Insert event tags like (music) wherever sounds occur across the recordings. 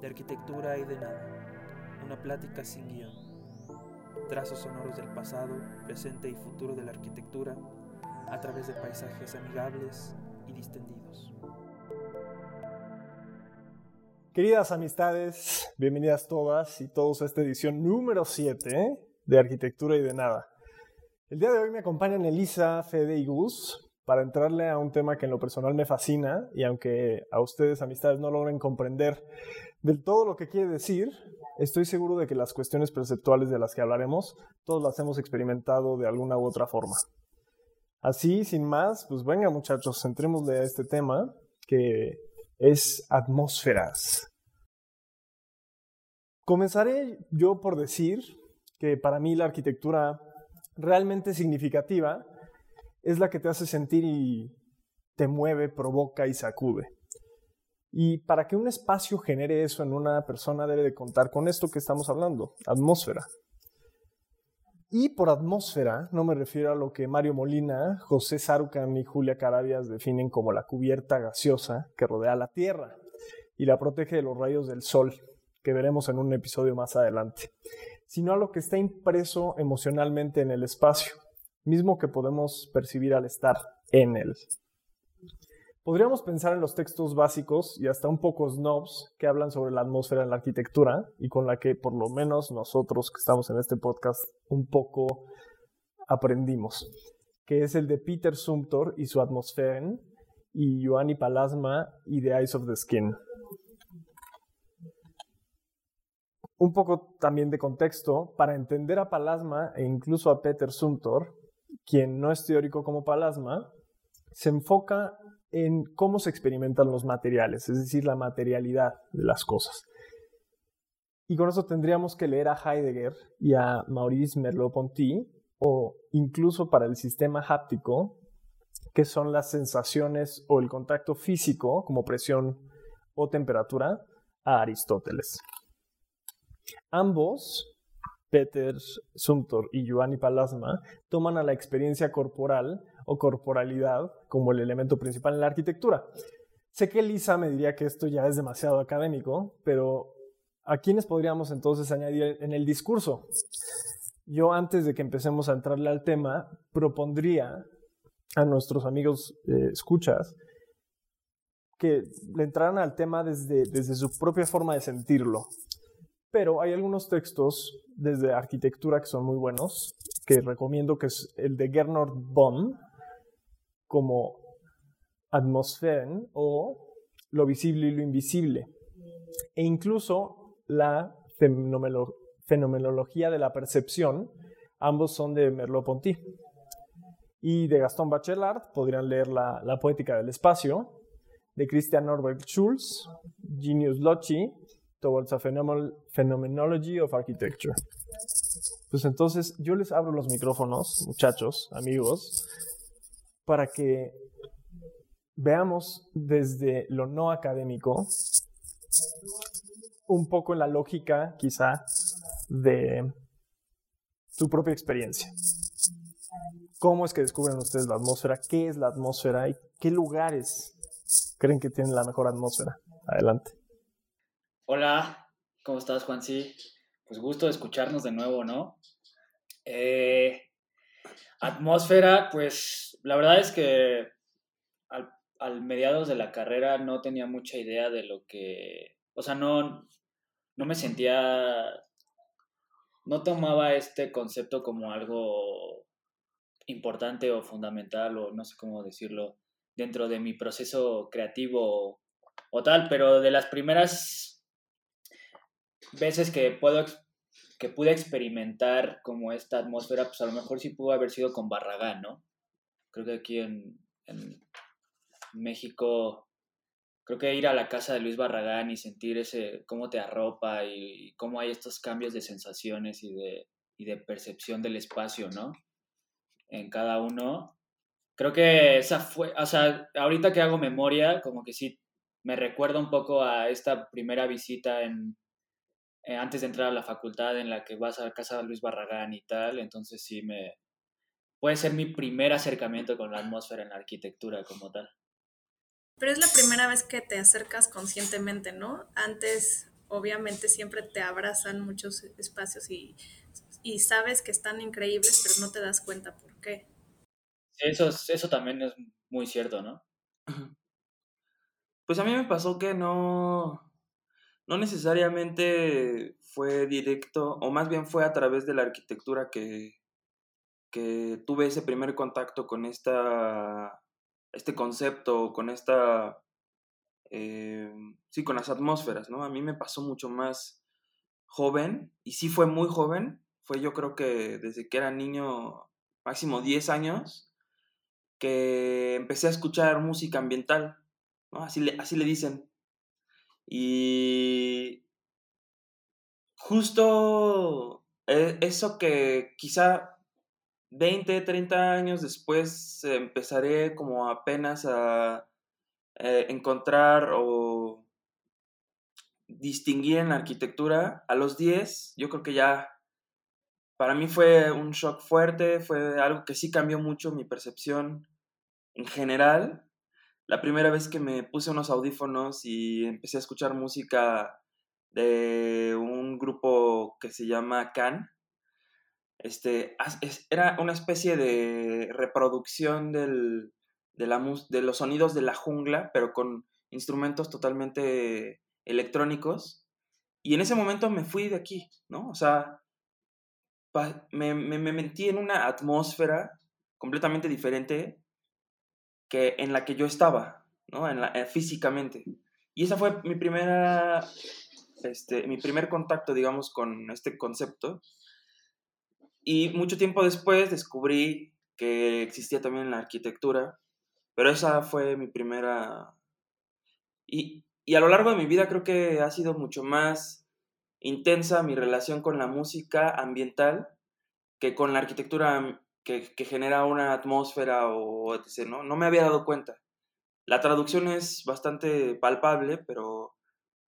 de arquitectura y de nada, una plática sin guion, trazos sonoros del pasado, presente y futuro de la arquitectura a través de paisajes amigables y distendidos. Queridas amistades, bienvenidas todas y todos a esta edición número 7 de Arquitectura y de Nada. El día de hoy me acompañan Elisa, Fede y Gus para entrarle a un tema que en lo personal me fascina y aunque a ustedes, amistades, no logren comprender del todo lo que quiere decir, estoy seguro de que las cuestiones perceptuales de las que hablaremos, todos las hemos experimentado de alguna u otra forma. Así, sin más, pues venga muchachos, centrémosle a este tema que es atmósferas. Comenzaré yo por decir que para mí la arquitectura realmente significativa es la que te hace sentir y te mueve, provoca y sacude. Y para que un espacio genere eso en una persona debe de contar con esto que estamos hablando, atmósfera. Y por atmósfera no me refiero a lo que Mario Molina, José Sarucan y Julia Carabias definen como la cubierta gaseosa que rodea la Tierra y la protege de los rayos del Sol, que veremos en un episodio más adelante, sino a lo que está impreso emocionalmente en el espacio, mismo que podemos percibir al estar en él. Podríamos pensar en los textos básicos y hasta un poco snobs que hablan sobre la atmósfera en la arquitectura y con la que por lo menos nosotros que estamos en este podcast un poco aprendimos, que es el de Peter Sumter y su Atmosphären y Ioanni Palasma y The Eyes of the Skin. Un poco también de contexto, para entender a Palasma e incluso a Peter Sumter, quien no es teórico como Palasma, se enfoca en cómo se experimentan los materiales, es decir, la materialidad de las cosas. Y con eso tendríamos que leer a Heidegger y a Maurice Merleau-Ponty, o incluso para el sistema háptico, que son las sensaciones o el contacto físico, como presión o temperatura, a Aristóteles. Ambos Peter Sumter y Giovanni Palasma toman a la experiencia corporal o corporalidad como el elemento principal en la arquitectura. Sé que Lisa me diría que esto ya es demasiado académico, pero ¿a quiénes podríamos entonces añadir en el discurso? Yo antes de que empecemos a entrarle al tema, propondría a nuestros amigos eh, escuchas que le entraran al tema desde, desde su propia forma de sentirlo. Pero hay algunos textos desde arquitectura que son muy buenos, que recomiendo, que es el de Gernot Bonn, como Atmosphären o Lo visible y lo invisible. E incluso la fenomenología de la percepción, ambos son de Merleau-Ponty. Y de Gaston Bachelard podrían leer la, la Poética del Espacio, de Christian Norbert Schulz, Genius Loci towards a phenomenology of architecture. Pues entonces yo les abro los micrófonos, muchachos, amigos, para que veamos desde lo no académico un poco la lógica quizá de su propia experiencia. ¿Cómo es que descubren ustedes la atmósfera? ¿Qué es la atmósfera? ¿Y qué lugares creen que tienen la mejor atmósfera? Adelante. Hola, ¿cómo estás, Juan? Sí, pues gusto de escucharnos de nuevo, ¿no? Eh, atmósfera, pues la verdad es que al, mediados de la carrera no tenía mucha idea de lo que, o sea, no, no me sentía, no tomaba este concepto como algo importante o fundamental o no sé cómo decirlo dentro de mi proceso creativo o tal, pero de las primeras veces que puedo que pude experimentar como esta atmósfera, pues a lo mejor sí pudo haber sido con Barragán, ¿no? Creo que aquí en, México, creo que ir a la casa de Luis Barragán y sentir ese, cómo te arropa y, cómo hay estos cambios de sensaciones y de, y de percepción del espacio, ¿no? En cada uno. Creo que esa fue, o sea, ahorita que hago memoria, como que sí me recuerda un poco a esta primera visita en, eh, antes de entrar a la facultad en la que vas a casa de Luis Barragán y tal, entonces sí me... Puede ser mi primer acercamiento con la atmósfera en la arquitectura como tal. Pero es la primera vez que te acercas conscientemente, ¿no? Antes obviamente siempre te abrazan muchos espacios y, y sabes que están increíbles, pero no te das cuenta por qué. Eso, eso también es muy cierto, ¿no? Pues a mí me pasó que no, no necesariamente fue directo, o más bien fue a través de la arquitectura que, que tuve ese primer contacto con esta, este concepto, con esta, eh, sí, con las atmósferas, ¿no? A mí me pasó mucho más joven, y sí fue muy joven, fue yo creo que desde que era niño, máximo 10 años, que empecé a escuchar música ambiental. Así le, así le dicen. Y justo e, eso que quizá 20, 30 años después empezaré como apenas a eh, encontrar o distinguir en la arquitectura. A los 10, yo creo que ya para mí fue un shock fuerte, fue algo que sí cambió mucho mi percepción en general. La primera vez que me puse unos audífonos y empecé a escuchar música de un grupo que se llama Can, este, era una especie de reproducción del, de, la, de los sonidos de la jungla, pero con instrumentos totalmente electrónicos. Y en ese momento me fui de aquí, ¿no? O sea, me, me, me metí en una atmósfera completamente diferente que en la que yo estaba, ¿no? En la, eh, físicamente. Y esa fue mi primera, este, mi primer contacto, digamos, con este concepto. Y mucho tiempo después descubrí que existía también la arquitectura, pero esa fue mi primera... Y, y a lo largo de mi vida creo que ha sido mucho más intensa mi relación con la música ambiental que con la arquitectura que, que genera una atmósfera o etc. ¿no? no me había dado cuenta. La traducción es bastante palpable, pero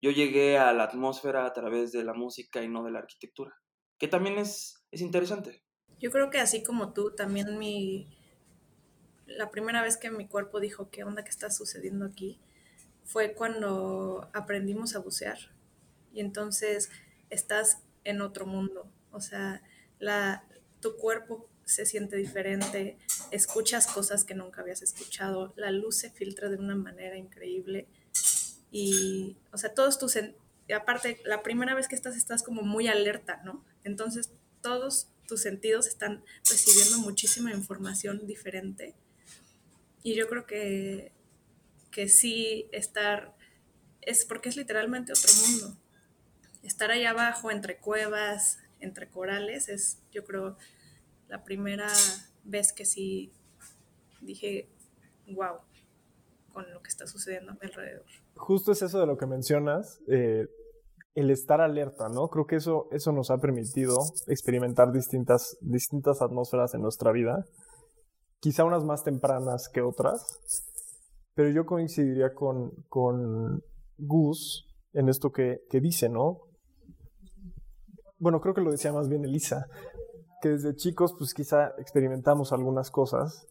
yo llegué a la atmósfera a través de la música y no de la arquitectura, que también es es interesante. Yo creo que así como tú, también mi... La primera vez que mi cuerpo dijo, ¿qué onda que está sucediendo aquí? Fue cuando aprendimos a bucear. Y entonces estás en otro mundo. O sea, la, tu cuerpo se siente diferente, escuchas cosas que nunca habías escuchado, la luz se filtra de una manera increíble y, o sea, todos tus, aparte, la primera vez que estás, estás como muy alerta, ¿no? Entonces, todos tus sentidos están recibiendo muchísima información diferente. Y yo creo que, que sí estar, es porque es literalmente otro mundo. Estar ahí abajo, entre cuevas, entre corales, es yo creo la primera vez que sí dije, wow, con lo que está sucediendo a mi alrededor. Justo es eso de lo que mencionas. Eh, el estar alerta, ¿no? Creo que eso, eso nos ha permitido experimentar distintas, distintas atmósferas en nuestra vida, quizá unas más tempranas que otras, pero yo coincidiría con, con Gus en esto que, que dice, ¿no? Bueno, creo que lo decía más bien Elisa, que desde chicos pues quizá experimentamos algunas cosas,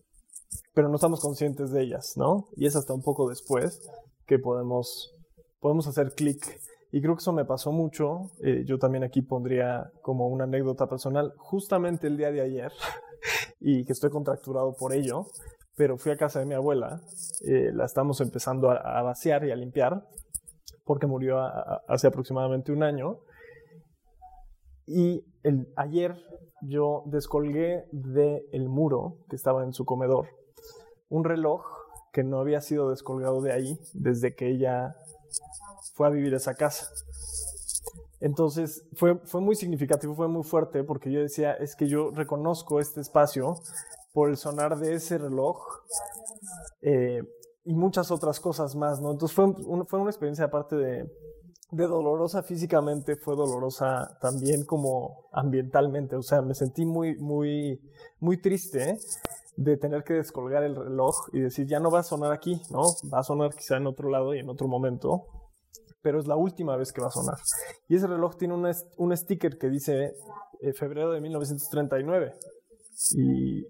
pero no estamos conscientes de ellas, ¿no? Y es hasta un poco después que podemos, podemos hacer clic y creo que eso me pasó mucho. Eh, yo también aquí pondría como una anécdota personal, justamente el día de ayer, (laughs) y que estoy contracturado por ello, pero fui a casa de mi abuela, eh, la estamos empezando a, vaciar y a limpiar, porque murió hace aproximadamente un año. Y el, ayer yo descolgué del muro que estaba en su comedor un reloj que no había sido descolgado de ahí desde que ella fue a vivir esa casa. Entonces fue, fue muy significativo, fue muy fuerte, porque yo decía, es que yo reconozco este espacio por el sonar de ese reloj eh, y muchas otras cosas más, ¿no? Entonces fue, fue una experiencia aparte de, de dolorosa físicamente, fue dolorosa también como ambientalmente, o sea, me sentí muy, muy, muy triste de tener que descolgar el reloj y decir, ya no va a sonar aquí, ¿no? Va a sonar quizá en otro lado y en otro momento, pero es la última vez que va a sonar. Y ese reloj tiene un sticker que dice eh, febrero de 1939. Y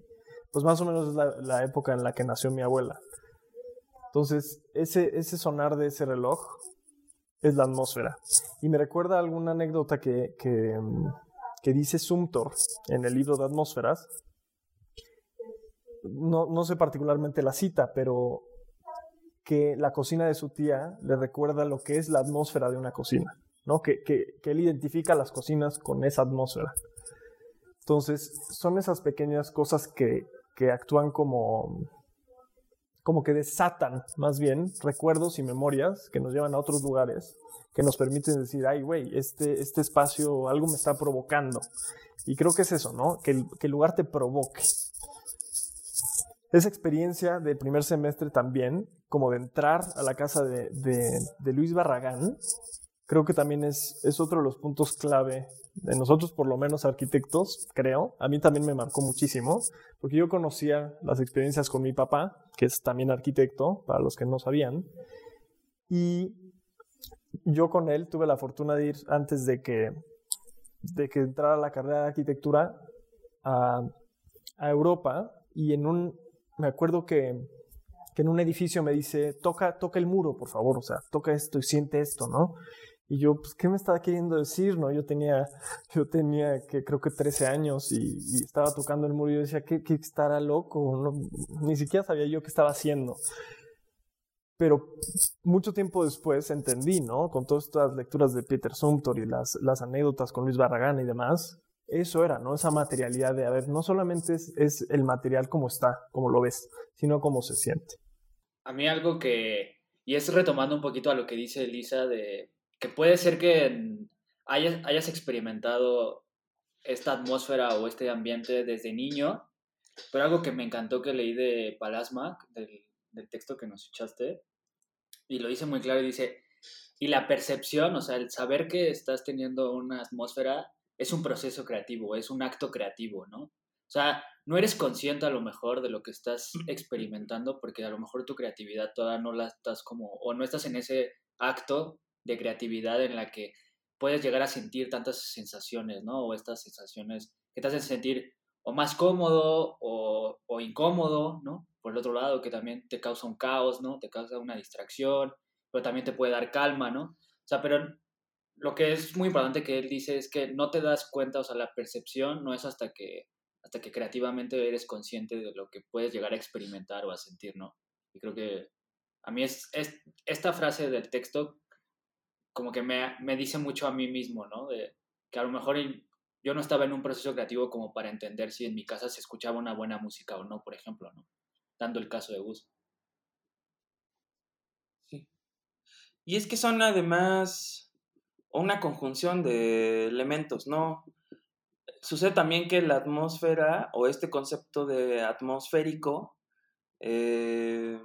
pues más o menos es la, época en la que nació mi abuela. Entonces, ese, ese sonar de ese reloj es la atmósfera. Y me recuerda alguna anécdota que, que, dice Sumtor en el libro de atmósferas. No, no sé particularmente la cita, pero que la cocina de su tía le recuerda lo que es la atmósfera de una cocina, ¿no? Que, que, que él identifica las cocinas con esa atmósfera. Entonces, son esas pequeñas cosas que, que actúan como, como que desatan, más bien, recuerdos y memorias que nos llevan a otros lugares, que nos permiten decir, ay, güey, este, este espacio algo me está provocando. Y creo que es eso, ¿no? Que el, que el lugar te provoque. Esa experiencia del primer semestre también, como de entrar a la casa de, de, de Luis Barragán, creo que también es, es otro de los puntos clave de nosotros, por lo menos arquitectos, creo. A mí también me marcó muchísimo, porque yo conocía las experiencias con mi papá, que es también arquitecto, para los que no sabían, y yo con él tuve la fortuna de ir antes de que, de que entrara la carrera de arquitectura a, a Europa, y en un, me acuerdo que, que en un edificio me dice, toca, toca el muro, por favor, o sea, toca esto y siente esto, ¿no? Y yo, pues, ¿qué me estaba queriendo decir? No, yo tenía, (laughs) yo tenía que creo que 13 años y, estaba tocando el muro y yo decía, ¿qué, qué estará loco? No, ni siquiera sabía yo qué estaba haciendo. Pero mucho tiempo después entendí, ¿no? Con todas estas lecturas de Peter Sumter y las, las anécdotas con Luis Barragán y demás, eso era, ¿no? Esa materialidad de, a ver, no solamente es, es el material como está, como lo ves, sino como se siente. A mí algo que, y es retomando un poquito a lo que dice Elisa de que puede ser que hayas, hayas experimentado esta atmósfera o este ambiente desde niño, pero algo que me encantó que leí de Palasma, del, del texto que nos echaste, y lo dice muy claro y dice, y la percepción, o sea, el saber que estás teniendo una atmósfera es un proceso creativo, es un acto creativo, ¿no? O sea, no eres consciente a lo mejor de lo que estás (laughs) experimentando porque a lo mejor tu creatividad todavía no la estás como, o no estás en ese acto de creatividad en la que puedes llegar a sentir tantas sensaciones, ¿no? O estas sensaciones que te hacen sentir o más cómodo o, o, incómodo, ¿no? Por el otro lado, que también te causa un caos, ¿no? Te causa una distracción, pero también te puede dar calma, ¿no? O sea, pero lo que es muy importante que él dice es que no te das cuenta, o sea, la percepción no es hasta que, hasta que creativamente eres consciente de lo que puedes llegar a experimentar o a sentir, ¿no? Y creo que a mí es, es esta frase del texto como que me, me, dice mucho a mí mismo, ¿no? De que a lo mejor yo no estaba en un proceso creativo como para entender si en mi casa se escuchaba una buena música o no, por ejemplo, ¿no? Dando el caso de Gus. Sí. Y es que son además una conjunción de elementos, ¿no? Sucede también que la atmósfera o este concepto de atmosférico eh,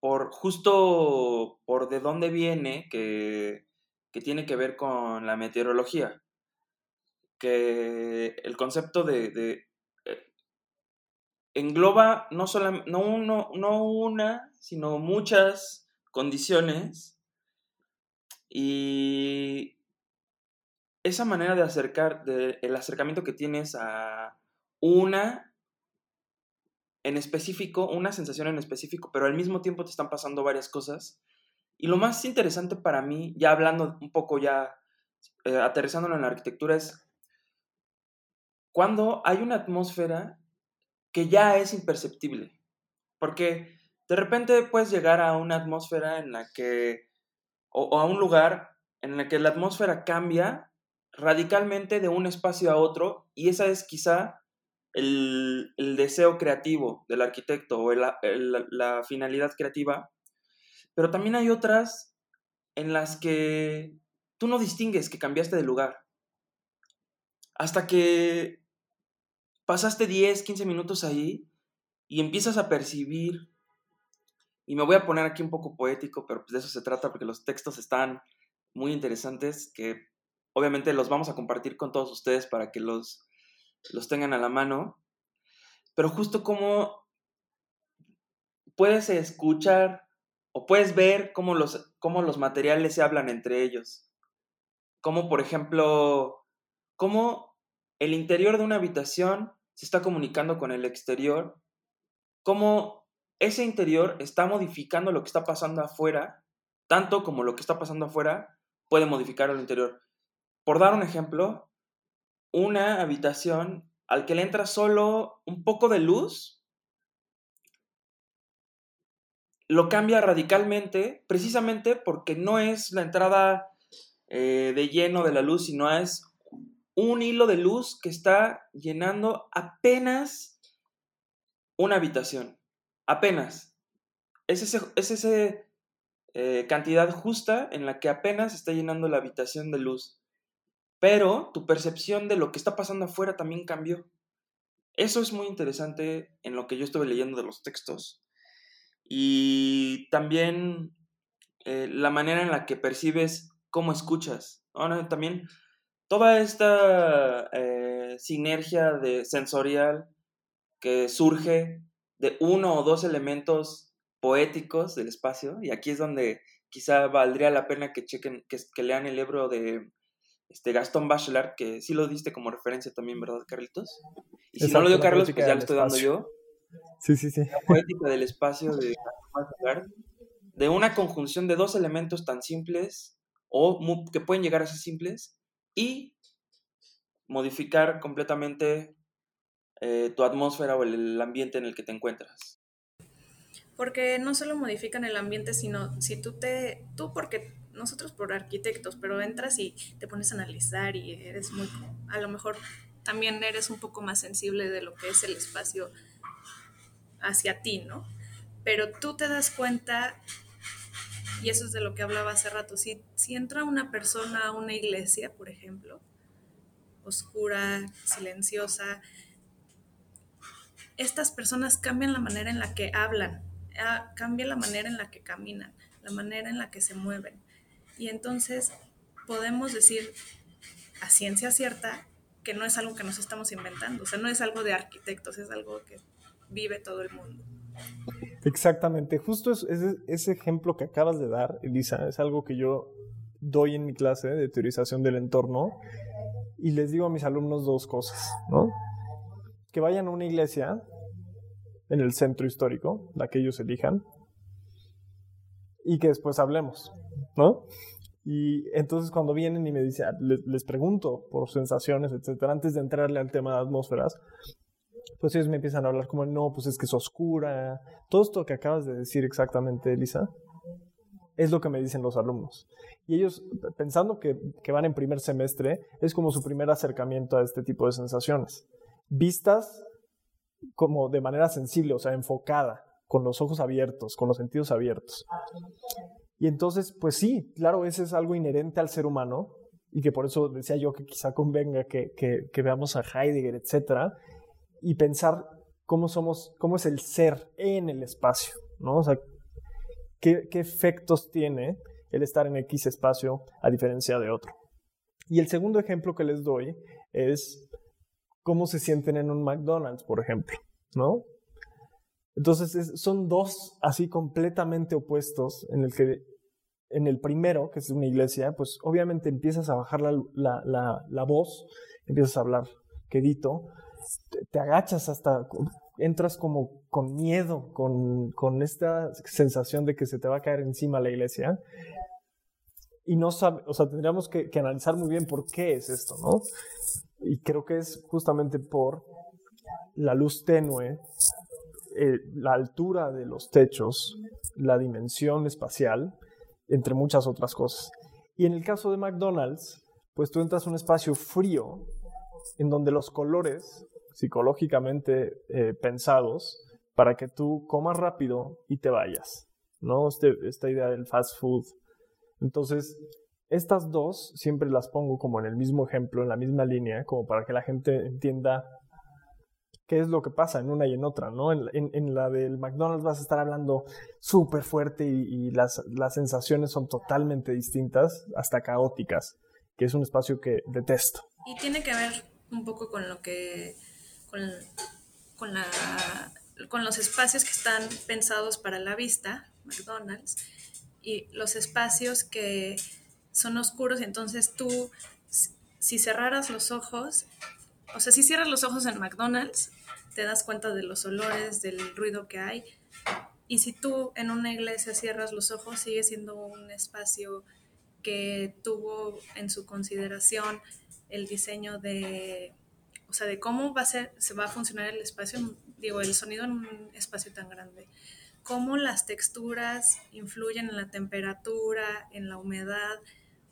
por justo por de dónde viene, que, que, tiene que ver con la meteorología. Que el concepto de, eh, engloba no, solo, no, una, sino muchas condiciones y esa manera de acercar, el acercamiento que tienes a una en específico, una sensación en específico, pero al mismo tiempo te están pasando varias cosas. Y lo más interesante para mí, ya hablando un poco, ya eh, aterrizándolo en la arquitectura, es cuando hay una atmósfera que ya es imperceptible. Porque de repente puedes llegar a una atmósfera en la que, o, o a un lugar en el que la atmósfera cambia radicalmente de un espacio a otro, y esa es quizá el, deseo creativo del arquitecto o la finalidad creativa, pero también hay otras en las que tú no distingues que cambiaste de lugar. Hasta que pasaste 10, 15 minutos ahí y empiezas a percibir, y me voy a poner aquí un poco poético, pero pues de eso se trata porque los textos están muy interesantes, que obviamente los vamos a compartir con todos ustedes para que los los tengan a la mano, pero justo como puedes escuchar o puedes ver cómo los, cómo los materiales se hablan entre ellos. Como por ejemplo, cómo el interior de una habitación se está comunicando con el exterior, cómo ese interior está modificando lo que está pasando afuera tanto como lo que está pasando afuera puede modificar el interior. Por dar un ejemplo, una habitación al que le entra solo un poco de luz, lo cambia radicalmente, precisamente porque no es la entrada eh, de lleno de la luz, sino es un hilo de luz que está llenando apenas una habitación. Apenas. Es esa es ese, eh, cantidad justa en la que apenas está llenando la habitación de luz. Pero tu percepción de lo que está pasando afuera también cambió. Eso es muy interesante en lo que yo estuve leyendo de los textos. Y también eh, la manera en la que percibes cómo escuchas. también toda esta eh, sinergia de sensorial que surge de uno o dos elementos poéticos del espacio, y aquí es donde quizá valdría la pena que chequen, que, lean el libro de este Gastón Bachelard, que sí lo diste como referencia también, ¿verdad, Carlitos? Y si no lo dio Carlos, pues ya lo estoy dando yo. Sí, sí, sí. La poética del espacio de Gastón Bachelard, de una conjunción de dos elementos tan simples, o que pueden llegar a ser simples, y modificar completamente eh, tu atmósfera o el, ambiente en el que te encuentras. Porque no solo modifican el ambiente, sino si tú te, tú porque nosotros por arquitectos, pero entras y te pones a analizar y eres muy, a lo mejor también eres un poco más sensible de lo que es el espacio hacia ti, ¿no? Pero tú te das cuenta, y eso es de lo que hablaba hace rato, si, si entra una persona a una iglesia, por ejemplo, oscura, silenciosa, estas personas cambian la manera en la que hablan, ah, cambia la manera en la que caminan, la manera en la que se mueven. Y entonces podemos decir a ciencia cierta que no es algo que nos estamos inventando, o sea, no es algo de arquitectos, es algo que vive todo el mundo. Exactamente, justo ese ejemplo que acabas de dar, Elisa, es algo que yo doy en mi clase de teorización del entorno y les digo a mis alumnos dos cosas, ¿no? Que vayan a una iglesia en el centro histórico, la que ellos elijan, y que después hablemos, ¿no? Y entonces cuando vienen y me dicen, ah, les, pregunto por sensaciones, etcétera, antes de entrarle al tema de atmósferas, pues ellos me empiezan a hablar como, no, pues es que es oscura. Todo esto que acabas de decir exactamente, Elisa, es lo que me dicen los alumnos. Y ellos, pensando que, van en primer semestre, es como su primer acercamiento a este tipo de sensaciones. Vistas como de manera sensible, o sea, enfocada, con los ojos abiertos, con los sentidos abiertos. Y entonces, pues sí, claro, ese es algo inherente al ser humano y que por eso decía yo que quizá convenga que, que, veamos a Heidegger, etcétera, y pensar cómo somos, cómo es el ser en el espacio, ¿no? O sea, qué, qué efectos tiene el estar en X espacio a diferencia de otro. Y el segundo ejemplo que les doy es cómo se sienten en un McDonald's, por ejemplo, ¿no? Entonces son dos así completamente opuestos en el que en el primero, que es una iglesia, pues obviamente empiezas a bajar la, la, voz, empiezas a hablar quedito, te, agachas hasta, entras como con miedo, con, con, esta sensación de que se te va a caer encima la iglesia, y no sabe, o sea, tendríamos que, analizar muy bien por qué es esto, ¿no? Y creo que es justamente por la luz tenue, eh, la altura de los techos, la dimensión espacial, entre muchas otras cosas. Y en el caso de McDonald's, pues tú entras a un espacio frío en donde los colores psicológicamente eh, pensados para que tú comas rápido y te vayas, ¿no? Este, esta idea del fast food entonces, estas dos siempre las pongo como en el mismo ejemplo, en la misma línea, como para que la gente entienda qué es lo que pasa en una y en otra, ¿no? En, la del McDonald's vas a estar hablando súper fuerte y, las, sensaciones son totalmente distintas, hasta caóticas, que es un espacio que detesto. Y tiene que ver un poco con lo que, con, la, con los espacios que están pensados para la vista, McDonald's, y los espacios que son oscuros, entonces tú, si cerraras los ojos, o sea, si cierras los ojos en McDonald's, te das cuenta de los olores, del ruido que hay, Y si tú en una iglesia cierras los ojos, sigue siendo un espacio que tuvo en su consideración el diseño de, o sea, de cómo va a ser, se va a funcionar el espacio, digo, el sonido en un espacio tan grande, cómo las texturas influyen en la temperatura, en la humedad,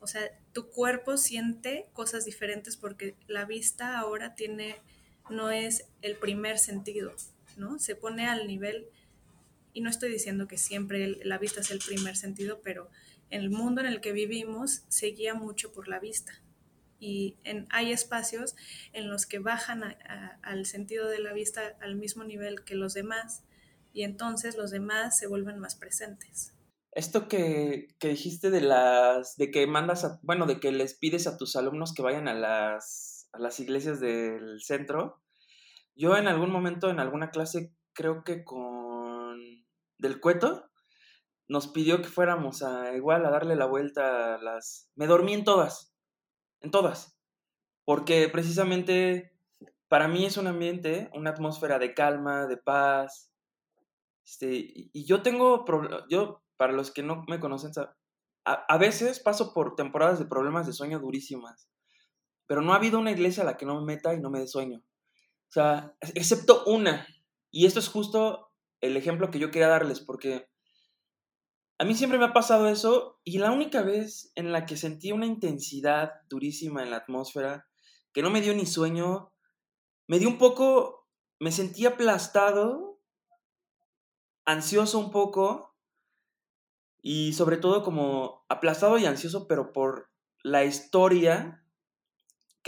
o sea, tu cuerpo siente cosas diferentes porque la vista ahora tiene, no es el primer sentido, ¿no? Se pone al nivel, y no estoy diciendo que siempre la vista es el primer sentido, pero en el mundo en el que vivimos se guía mucho por la vista. Y hay espacios en los que bajan al sentido de la vista al mismo nivel que los demás y entonces los demás se vuelven más presentes. Esto que, que dijiste de las, de que mandas, a, bueno, de que les pides a tus alumnos que vayan a a las iglesias del centro, yo en algún momento, en alguna clase, creo que con del cueto, nos pidió que fuéramos a igual a darle la vuelta a las... Me dormí en todas, en todas, porque precisamente para mí es un ambiente, una atmósfera de calma, de paz. Este, y yo tengo, yo, para los que no me conocen, a, a veces paso por temporadas de problemas de sueño durísimas, pero no ha habido una iglesia a la que no me meta y no me dé sueño. O sea, excepto una. Y esto es justo el ejemplo que yo quería darles, porque a mí siempre me ha pasado eso y la única vez en la que sentí una intensidad durísima en la atmósfera, que no me dio ni sueño, me dio un poco, me sentí aplastado, ansioso un poco y sobre todo como aplastado y ansioso, pero por la historia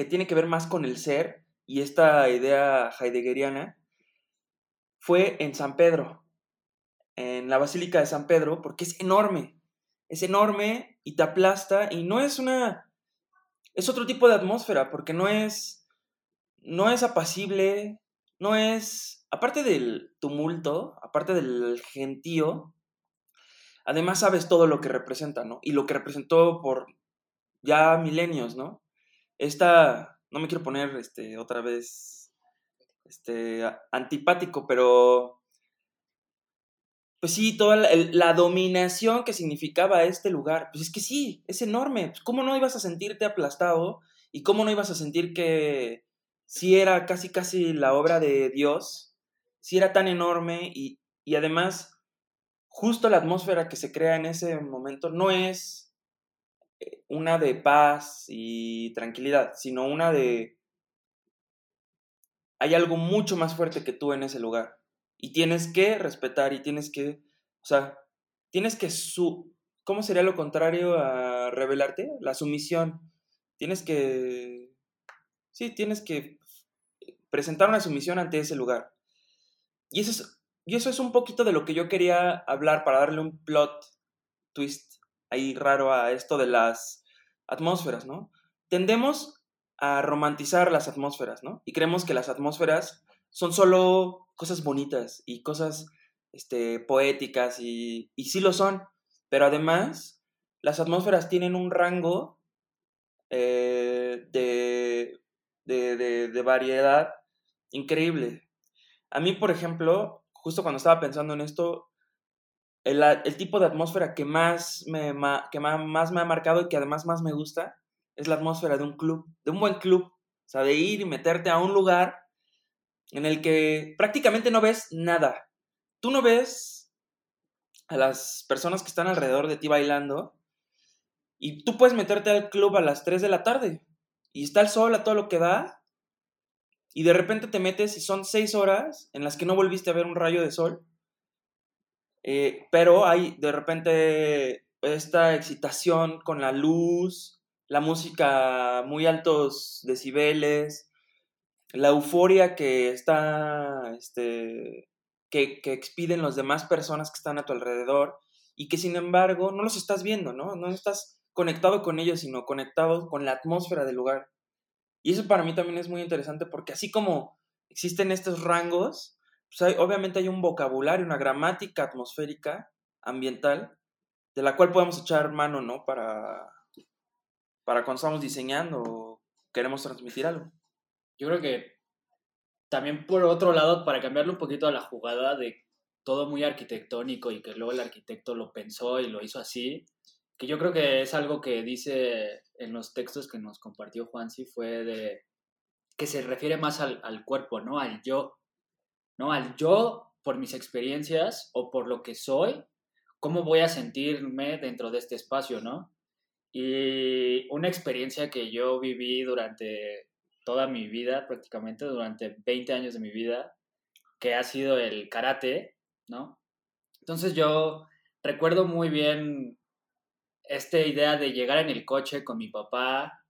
que tiene que ver más con el ser y esta idea heideggeriana, fue en San Pedro en la Basílica de San Pedro, porque es enorme, es enorme y te aplasta y no es una, es otro tipo de atmósfera, porque no es, no es apacible, no es, aparte del tumulto, aparte del gentío, además sabes todo lo que representa, ¿no? Y lo que representó por ya milenios, ¿no? Esta, no me quiero poner este, otra vez este, antipático, pero pues sí, toda la, dominación que significaba este lugar, pues es que sí, es enorme. Pues, ¿Cómo no ibas a sentirte aplastado? ¿Y cómo no ibas a sentir que si era casi, casi la obra de Dios? Si era tan enorme y, y además, justo la atmósfera que se crea en ese momento no es una de paz y tranquilidad, sino una de... Hay algo mucho más fuerte que tú en ese lugar y tienes que respetar y tienes que, o sea, tienes que su, ¿cómo sería lo contrario a revelarte? La sumisión. Tienes que, sí, tienes que presentar una sumisión ante ese lugar. Y eso es, y eso es un poquito de lo que yo quería hablar para darle un plot twist ahí raro a esto de las atmósferas, ¿no? Tendemos a romantizar las atmósferas, ¿no? Y creemos que las atmósferas son solo cosas bonitas y cosas este, poéticas y, sí lo son, pero además las atmósferas tienen un rango eh, de, de, de, variedad increíble. A mí, por ejemplo, justo cuando estaba pensando en esto, el, tipo de atmósfera que más me, que más me ha marcado y que además más me gusta es la atmósfera de un club, de un buen club. O sea, de ir y meterte a un lugar en el que prácticamente no ves nada. Tú no ves a las personas que están alrededor de ti bailando y tú puedes meterte al club a las 3 de la tarde y está el sol a todo lo que da y de repente te metes y son 6 horas en las que no volviste a ver un rayo de sol. Eh, pero hay de repente esta excitación con la luz, la música muy altos decibeles, la euforia que está, este, que, que expiden las demás personas que están a tu alrededor y que sin embargo no los estás viendo, ¿no? No estás conectado con ellos, sino conectado con la atmósfera del lugar. Y eso para mí también es muy interesante porque así como existen estos rangos, pues obviamente hay un vocabulario, una gramática atmosférica, ambiental, de la cual podemos echar mano, ¿no? Para, para cuando estamos diseñando o queremos transmitir algo. Yo creo que también por otro lado, para cambiarle un poquito a la jugada de todo muy arquitectónico y que luego el arquitecto lo pensó y lo hizo así, que yo creo que es algo que dice en los textos que nos compartió Juansi, fue de que se refiere más al, al cuerpo, ¿no? Al yo, ¿no? Al yo por mis experiencias o por lo que soy, cómo voy a sentirme dentro de este espacio, ¿no? Y una experiencia que yo viví durante toda mi vida, prácticamente durante 20 años de mi vida, que ha sido el karate, ¿no? Entonces yo recuerdo muy bien esta idea de llegar en el coche con mi papá,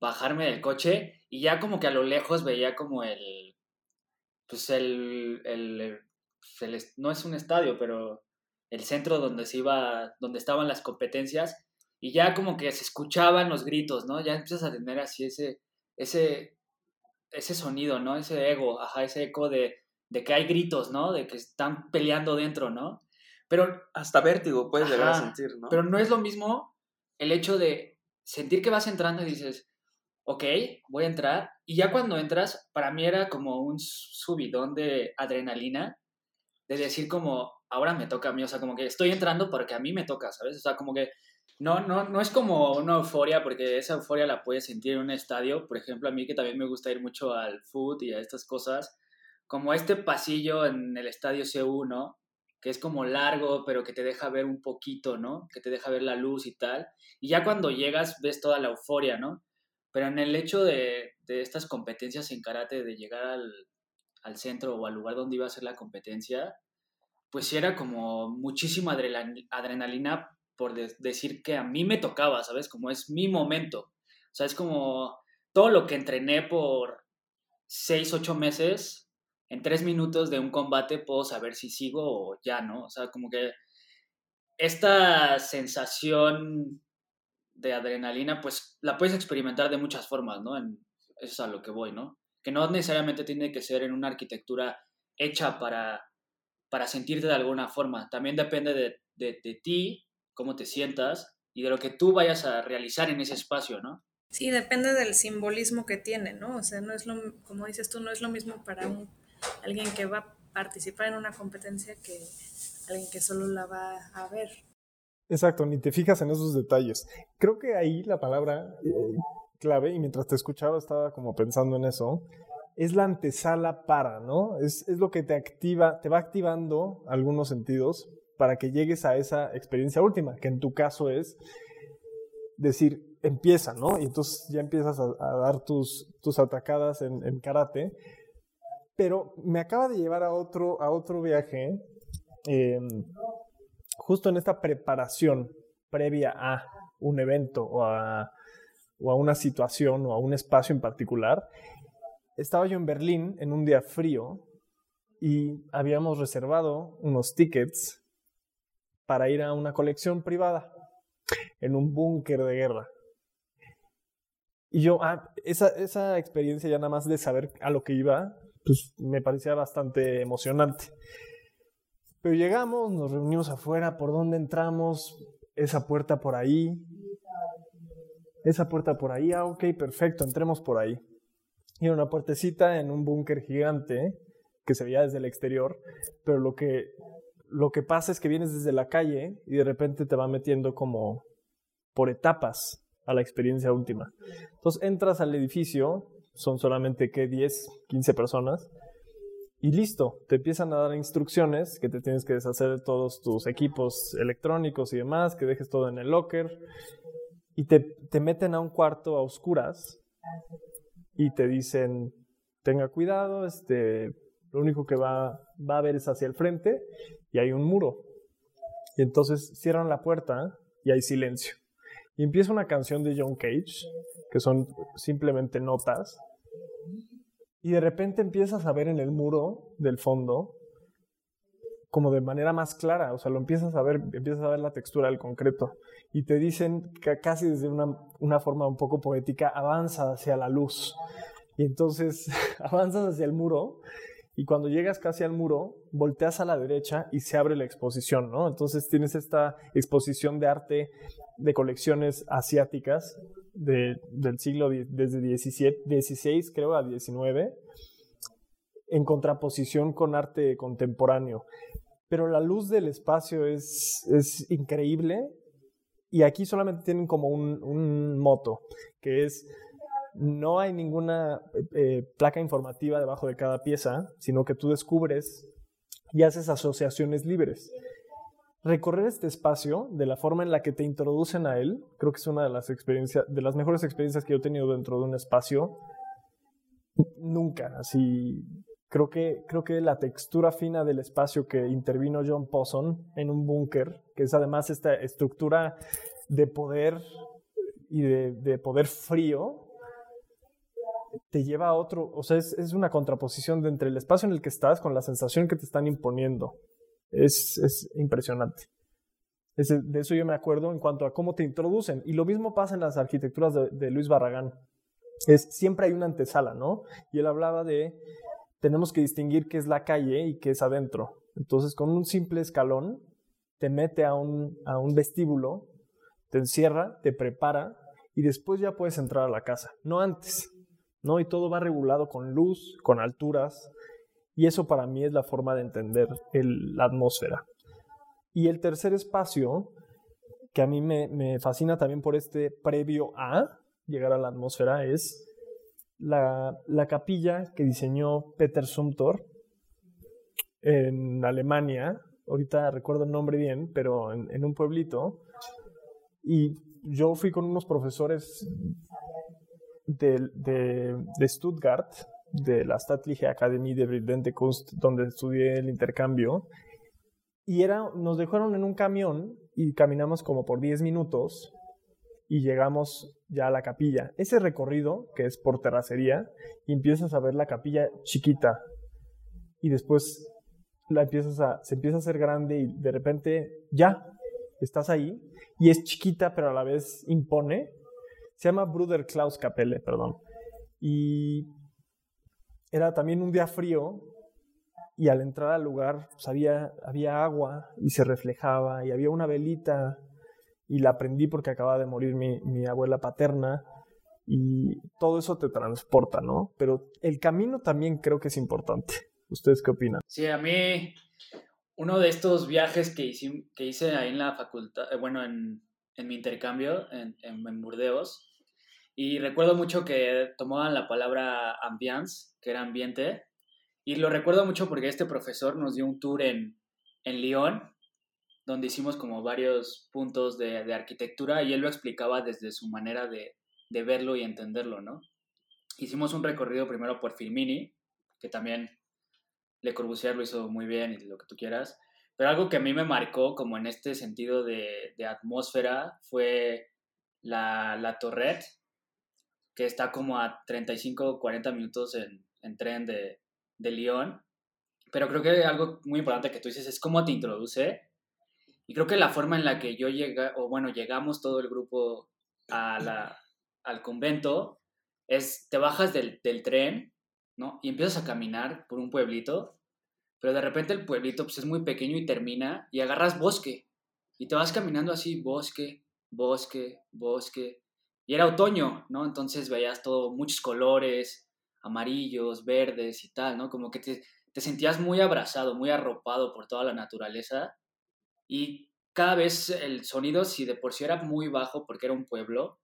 bajarme del coche y ya como que a lo lejos veía como el, pues el, el, no es un estadio, pero el centro donde se iba, donde estaban las competencias y ya como que se escuchaban los gritos, ¿no? Ya empiezas a tener así ese, ese, ese sonido, ¿no? Ese ego, ajá, ese eco de, de que hay gritos, ¿no? De que están peleando dentro, ¿no? Pero... Hasta vértigo puedes llegar a sentir, ¿no? Pero no es lo mismo el hecho de sentir que vas entrando y dices, ok, voy a entrar. Y ya cuando entras, para mí era como un subidón de adrenalina, de decir como, ahora me toca a mí, o sea, como que estoy entrando porque a mí me toca, ¿sabes? O sea, como que no, no, no es como una euforia, porque esa euforia la puedes sentir en un estadio. Por ejemplo, a mí que también me gusta ir mucho al foot y a estas cosas, como este pasillo en el estadio C1, que es como largo, pero que te deja ver un poquito, ¿no? Que te deja ver la luz y tal. Y ya cuando llegas ves toda la euforia, ¿no? Pero en el hecho de, de estas competencias en karate, de llegar al, al centro o al lugar donde iba a ser la competencia, pues sí era como muchísima adrenalina por decir que a mí me tocaba, ¿sabes? Como es mi momento. O sea, es como todo lo que entrené por seis, ocho meses, en tres minutos de un combate puedo saber si sigo o ya, ¿no? O sea, como que esta sensación de adrenalina, pues la puedes experimentar de muchas formas, ¿no? es a lo que voy, ¿no? Que no necesariamente tiene que ser en una arquitectura hecha para, para sentirte de alguna forma. También depende de, de, de ti cómo te sientas y de lo que tú vayas a realizar en ese espacio, ¿no? Sí, depende del simbolismo que tiene, ¿no? O sea, no es lo, como dices tú, no es lo mismo para un, alguien que va a participar en una competencia que alguien que solo la va a ver. Exacto, ni te fijas en esos detalles. Creo que ahí la palabra eh, clave, y mientras te escuchaba estaba como pensando en eso, es la antesala para, ¿no? Es, es lo que te activa, te va activando algunos sentidos para que llegues a esa experiencia última, que en tu caso es decir, empieza, ¿no? Y entonces ya empiezas a, dar tus, tus atacadas en, karate. Pero me acaba de llevar a otro, a otro viaje, em, justo en esta preparación previa a un evento o a, una situación o a un espacio en particular. Estaba yo en Berlín en un día frío y habíamos reservado unos tickets para ir a una colección privada en un búnker de guerra. Y yo, ah, esa, esa experiencia ya nada más de saber a lo que iba, pues me parecía bastante emocionante. Pero llegamos, nos reunimos afuera, ¿por dónde entramos? Esa puerta por ahí. Esa puerta por ahí, ah, ok, perfecto, entremos por ahí. Y era una puertecita en un búnker gigante que se veía desde el exterior, pero lo que lo que pasa es que vienes desde la calle y de repente te va metiendo como por etapas a la experiencia última. Entonces entras al edificio, son solamente que 10, 15 personas, y listo, te empiezan a dar instrucciones que te tienes que deshacer de todos tus equipos electrónicos y demás, que dejes todo en el locker, y te, te meten a un cuarto a oscuras y te dicen, tenga cuidado, este, lo único que va, va a ver es hacia el frente y hay un muro. Y entonces cierran la puerta y hay silencio. Y empieza una canción de John Cage, que son simplemente notas. Y de repente empiezas a ver en el muro del fondo como de manera más clara, o sea, lo empiezas a ver, empiezas a ver la textura del concreto y te dicen que casi desde una, una forma un poco poética, avanza hacia la luz. Y entonces (laughs) avanzas hacia el muro y cuando llegas casi al muro, volteas a la derecha y se abre la exposición, ¿no? Entonces tienes esta exposición de arte de colecciones asiáticas del siglo desde 17, 16 creo a 19 en contraposición con arte contemporáneo. pero la luz del espacio es, es increíble y aquí solamente tienen como un, un moto, que es no hay ninguna eh, placa informativa debajo de cada pieza, sino que tú descubres y haces asociaciones libres. Recorrer este espacio de la forma en la que te introducen a él, creo que es una de las experiencias, de las mejores experiencias que yo he tenido dentro de un espacio. Nunca, así creo que, creo que la textura fina del espacio que intervino John Posson en un búnker, que es además esta estructura de poder y de, de poder frío, te lleva a otro, o sea, es, una contraposición entre el espacio en el que estás con la sensación que te están imponiendo. Es, es impresionante. Es, de eso yo me acuerdo en cuanto a cómo te introducen. Y lo mismo pasa en las arquitecturas de, de Luis Barragán. Es, siempre hay una antesala, ¿no? Y él hablaba de, tenemos que distinguir qué es la calle y qué es adentro. Entonces, con un simple escalón, te mete a un, a un vestíbulo, te encierra, te prepara y después ya puedes entrar a la casa, no antes. ¿no? Y todo va regulado con luz, con alturas, y eso para mí es la forma de entender el, la atmósfera. Y el tercer espacio, que a mí me, fascina también por este previo a llegar a la atmósfera, es la, la capilla que diseñó Peter Sumter en Alemania. Ahorita recuerdo el nombre bien, pero en, en un pueblito. Y yo fui con unos profesores de, de, de Stuttgart, de la Staatliche Akademie de Bildende Kunst, donde estudié el intercambio. Y era, nos dejaron en un camión y caminamos como por 10 minutos y llegamos ya a la capilla. Ese recorrido, que es por terracería, empiezas a ver la capilla chiquita y después la empiezas a, se empieza a hacer grande y de repente ya estás ahí y es chiquita pero a la vez impone se llama Bruder Klaus Kapelle, perdón. Y era también un día frío y al entrar al lugar pues, había, había agua y se reflejaba y había una velita y la aprendí porque acababa de morir mi, mi abuela paterna y todo eso te transporta, ¿no? Pero el camino también creo que es importante. ¿Ustedes qué opinan? Sí, a mí uno de estos viajes que hice, que hice ahí en la facultad, eh, bueno, en, en mi intercambio en, en, en Burdeos, y recuerdo mucho que tomaban la palabra ambiance, que era ambiente. Y lo recuerdo mucho porque este profesor nos dio un tour en, en Lyon, donde hicimos como varios puntos de, de, arquitectura y él lo explicaba desde su manera de, de, verlo y entenderlo, ¿no? Hicimos un recorrido primero por Firmini, que también Le Corbusier lo hizo muy bien y lo que tú quieras. Pero algo que a mí me marcó como en este sentido de, de atmósfera fue la, la que está como a 35 40 minutos en, en tren de, de Lyon. Pero creo que algo muy importante que tú dices es cómo te introduce. Y creo que la forma en la que yo llega, o bueno, llegamos todo el grupo a al convento es, te bajas del, del, tren, ¿no? Y empiezas a caminar por un pueblito, pero de repente el pueblito pues, es muy pequeño y termina y agarras bosque. Y te vas caminando así, bosque, bosque, bosque. Y era otoño, ¿no? Entonces veías todo, muchos colores, amarillos, verdes y tal, ¿no? Como que te, te sentías muy abrazado, muy arropado por toda la naturaleza. Y cada vez el sonido, si de por sí era muy bajo porque era un pueblo,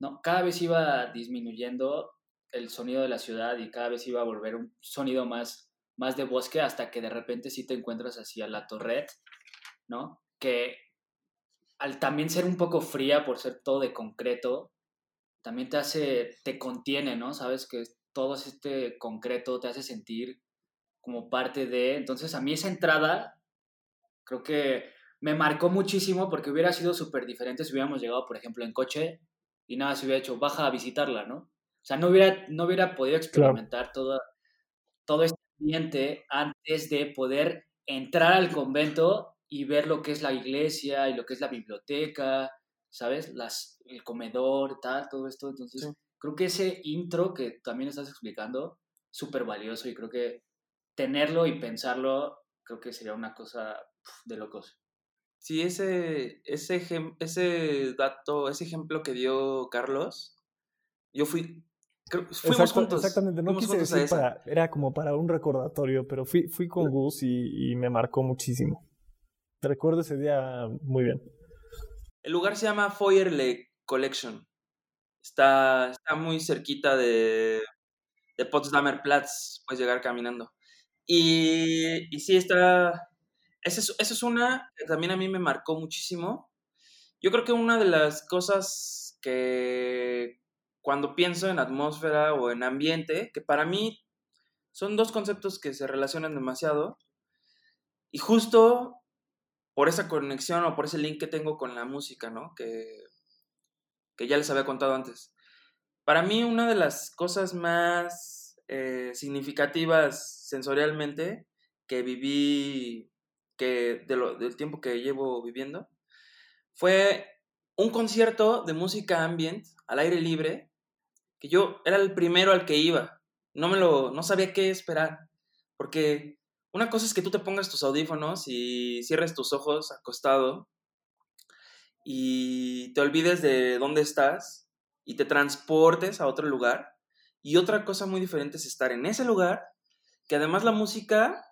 ¿no? Cada vez iba disminuyendo el sonido de la ciudad y cada vez iba a volver un sonido más, más de bosque hasta que de repente sí te encuentras hacia la torret, ¿no? Que al también ser un poco fría por ser todo de concreto, también te hace, te contiene, ¿no? Sabes que todo este concreto te hace sentir como parte de... Entonces a mí esa entrada creo que me marcó muchísimo porque hubiera sido súper diferente si hubiéramos llegado, por ejemplo, en coche y nada, se hubiera hecho, baja a visitarla, ¿no? O sea, no hubiera, no hubiera podido experimentar claro. todo, todo este ambiente antes de poder entrar al convento y ver lo que es la iglesia y lo que es la biblioteca, ¿sabes? Las, el comedor, tal, todo esto. Entonces, sí. creo que ese intro que también estás explicando, súper valioso y creo que tenerlo y pensarlo, creo que sería una cosa de locos. Sí, ese, ese, ese dato, ese ejemplo que dio Carlos, yo fui, Creo- fuimos juntos. Exactamente, no quise decir para, era como para un recordatorio, pero fui, fui con Gus y, y me marcó muchísimo. Recuerdo ese día muy bien. El lugar se llama Feuerle Collection. Está, está muy cerquita de, de Potsdamer Platz. Puedes llegar caminando. Y, y sí, está. Esa es, esa es una que también a mí me marcó muchísimo. Yo creo que una de las cosas que cuando pienso en atmósfera o en ambiente, que para mí son dos conceptos que se relacionan demasiado. Y justo por esa conexión o por ese link que tengo con la música, ¿no? Que, que ya les había contado antes. Para mí, una de las cosas más eh, significativas sensorialmente que viví, que del tiempo que llevo viviendo, fue un concierto de música ambient al aire libre, que yo era el primero al que iba. No me lo, no sabía qué esperar, porque una cosa es que tú te pongas tus audífonos y cierres tus ojos acostado y te olvides de dónde estás y te transportes a otro lugar. Y otra cosa muy diferente es estar en ese lugar, que además la música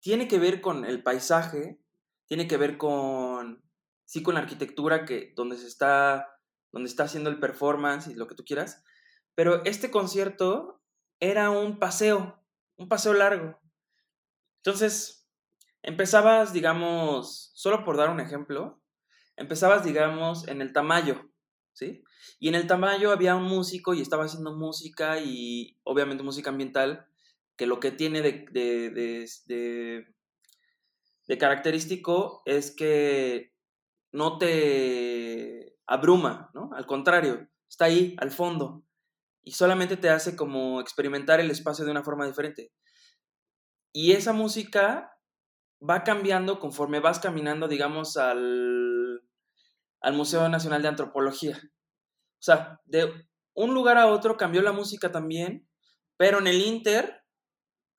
tiene que ver con el paisaje, tiene que ver con, sí, con la arquitectura que, donde se está, donde está haciendo el performance y lo que tú quieras. Pero este concierto era un paseo, un paseo largo. Entonces, empezabas, digamos, solo por dar un ejemplo, empezabas, digamos, en el Tamayo, ¿sí? Y en el Tamayo había un músico y estaba haciendo música y obviamente música ambiental, que lo que tiene de, de, de, de, de característico es que no te abruma, ¿no? Al contrario, está ahí, al fondo, y solamente te hace como experimentar el espacio de una forma diferente. Y esa música va cambiando conforme vas caminando, digamos, al, al Museo Nacional de Antropología. O sea, de un lugar a otro cambió la música también, pero en el Inter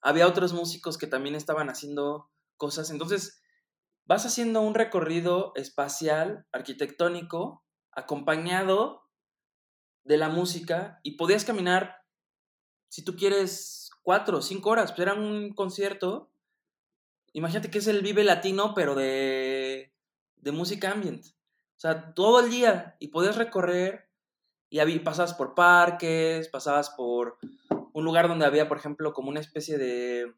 había otros músicos que también estaban haciendo cosas. Entonces, vas haciendo un recorrido espacial, arquitectónico, acompañado de la música y podías caminar, si tú quieres, cuatro o cinco horas, pues era un concierto. Imagínate que es el Vive Latino, pero de, de música ambient. O sea, todo el día y podías recorrer y había, pasabas por parques, pasabas por un lugar donde había, por ejemplo, como una especie de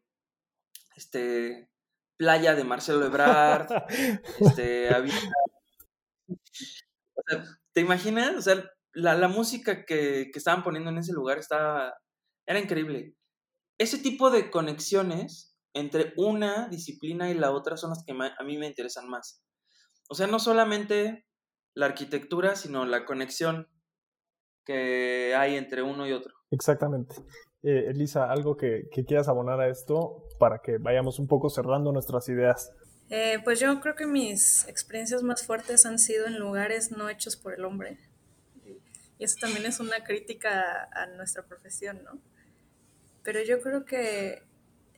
este, playa de Marcelo Ebrard. (laughs) este, había... O sea, ¿te imaginas? O sea, la, la música que, que, estaban poniendo en ese lugar estaba, era increíble. Ese tipo de conexiones entre una disciplina y la otra son las que a mí me interesan más. O sea, no solamente la arquitectura, sino la conexión que hay entre uno y otro. Exactamente. Eh, Elisa, algo que, que, quieras abonar a esto para que vayamos un poco cerrando nuestras ideas. Eh, pues yo creo que mis experiencias más fuertes han sido en lugares no hechos por el hombre. Y eso también es una crítica a nuestra profesión, ¿no? Pero yo creo que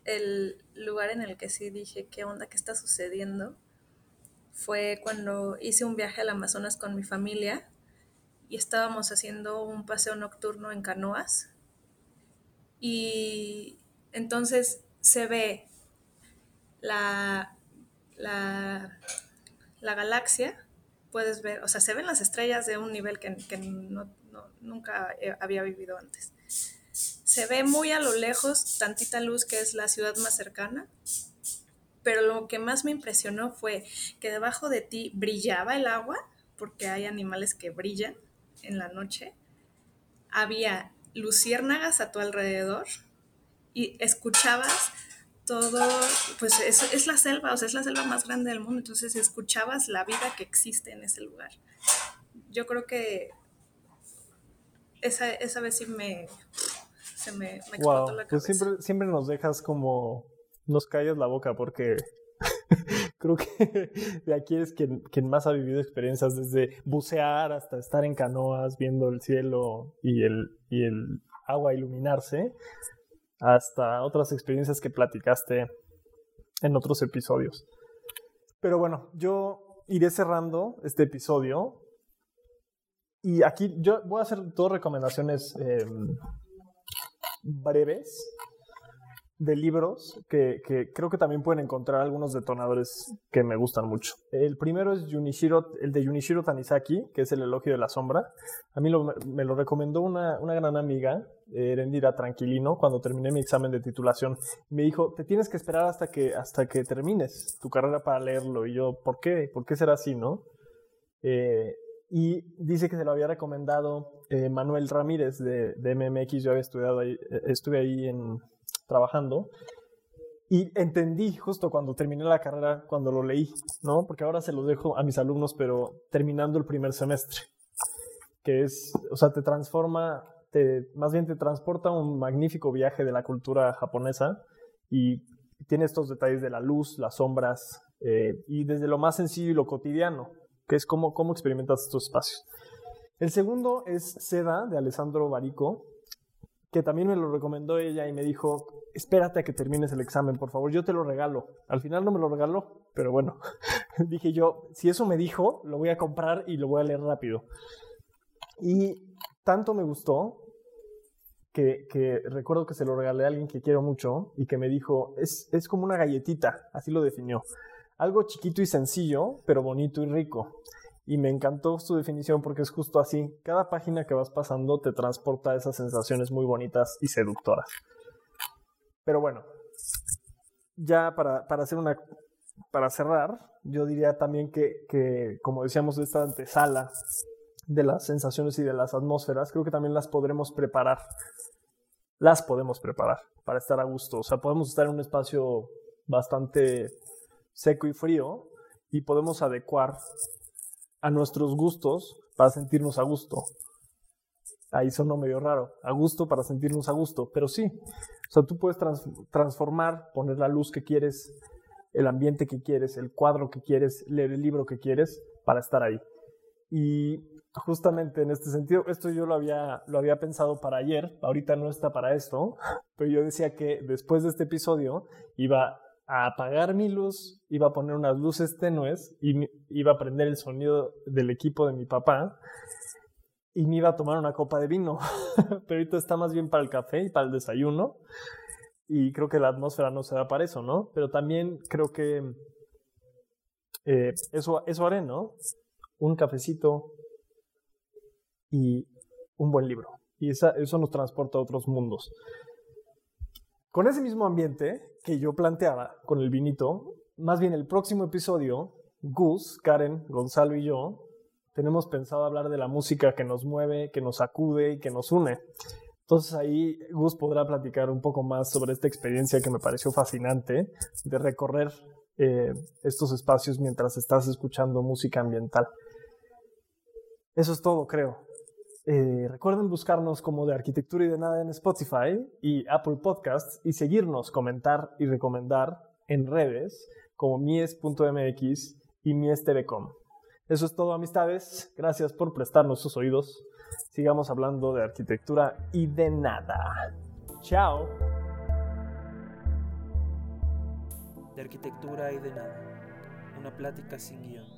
el lugar en el que sí dije, ¿qué onda? ¿Qué está sucediendo? Fue cuando hice un viaje al Amazonas con mi familia y estábamos haciendo un paseo nocturno en canoas. Y entonces se ve la, la, la, galaxia, puedes ver, o sea, se ven las estrellas de un nivel que, que no, no, nunca había vivido antes. Se ve muy a lo lejos, tantita luz que es la ciudad más cercana, pero lo que más me impresionó fue que debajo de ti brillaba el agua, porque hay animales que brillan en la noche, había luciérnagas a tu alrededor y escuchabas todo, pues es, es, la selva, o sea, es la selva más grande del mundo, entonces escuchabas la vida que existe en ese lugar. Yo creo que esa, esa vez sí me, se me, me explotó wow, la cabeza. Pues siempre, siempre nos dejas como, nos callas la boca porque (laughs) creo que de aquí es quien, quien más ha vivido experiencias desde bucear hasta estar en canoas viendo el cielo y el, y el agua iluminarse hasta otras experiencias que platicaste en otros episodios. Pero bueno, yo iré cerrando este episodio y aquí yo voy a hacer dos recomendaciones eh, breves de libros que, creo que también pueden encontrar algunos detonadores que me gustan mucho. El primero es Junichiro, el de Junichiro Tanizaki, que es El elogio de la sombra. A mí me lo recomendó una, una gran amiga, Erendira Tranquilino, cuando terminé mi examen de titulación. Me dijo, te tienes que esperar hasta que, hasta que termines tu carrera para leerlo. Y yo, ¿por qué? ¿Por qué será así, no? Eh, y dice que se lo había recomendado eh, Manuel Ramírez de, de, MMX. Yo había estudiado ahí, eh, estuve ahí trabajando. Y entendí justo cuando terminé la carrera, cuando lo leí, ¿no? Porque ahora se lo dejo a mis alumnos, pero terminando el primer semestre, que es, o sea, te transforma, te, más bien te transporta un magnífico viaje de la cultura japonesa y tiene estos detalles de la luz, las sombras, eh, y desde lo más sencillo y lo cotidiano, que es cómo, cómo experimentas estos espacios. El segundo es Seda, de Alessandro Barico, que también me lo recomendó ella y me dijo, espérate a que termines el examen, por favor, yo te lo regalo. Al final no me lo regaló, pero bueno, (laughs) dije yo, si eso me dijo, lo voy a comprar y lo voy a leer rápido. Y tanto me gustó que, que, recuerdo que se lo regalé a alguien que quiero mucho y que me dijo, es, es como una galletita, así lo definió. Algo chiquito y sencillo, pero bonito y rico y me encantó su definición porque es justo así. Cada página que vas pasando te transporta esas sensaciones muy bonitas y seductoras. Pero bueno, ya para, para hacer una para cerrar, yo diría también que, que, como decíamos, esta antesala de las sensaciones y de las atmósferas, creo que también las podremos preparar. Las podemos preparar para estar a gusto. O sea, podemos estar en un espacio bastante seco y frío y podemos adecuar a nuestros gustos para sentirnos a gusto. Ahí sonó medio raro. A gusto para sentirnos a gusto. Pero sí. O sea, tú puedes trans transformar, poner la luz que quieres, el ambiente que quieres, el cuadro que quieres, leer el libro que quieres para estar ahí. Y justamente en este sentido, esto yo lo había, lo había pensado para ayer, ahorita no está para esto, pero yo decía que después de este episodio iba a apagar mi luz, iba a poner unas luces tenues y iba a prender el sonido del equipo de mi papá y me iba a tomar una copa de vino. (laughs) Pero ahorita está más bien para el café y para el desayuno. Y creo que la atmósfera no se da para eso, ¿no? Pero también creo que eh, eso, eso haré, ¿no? Un cafecito y un buen libro. Y esa, eso nos transporta a otros mundos. Con ese mismo ambiente que yo planteaba con el vinito, más bien el próximo episodio, Gus, Karen, Gonzalo y yo tenemos pensado hablar de la música que nos mueve, que nos acude y que nos une. Entonces ahí Gus podrá platicar un poco más sobre esta experiencia que me pareció fascinante de recorrer eh, estos espacios mientras estás escuchando música ambiental. Eso es todo, creo. Eh, recuerden buscarnos como de Arquitectura y de Nada en Spotify y Apple Podcasts y seguirnos, comentar y recomendar en redes como mies.mx y mies.tv.com. Eso es todo, amistades. Gracias por prestarnos sus oídos. Sigamos hablando de arquitectura y de nada. Chao. De arquitectura y de nada. Una plática sin guion.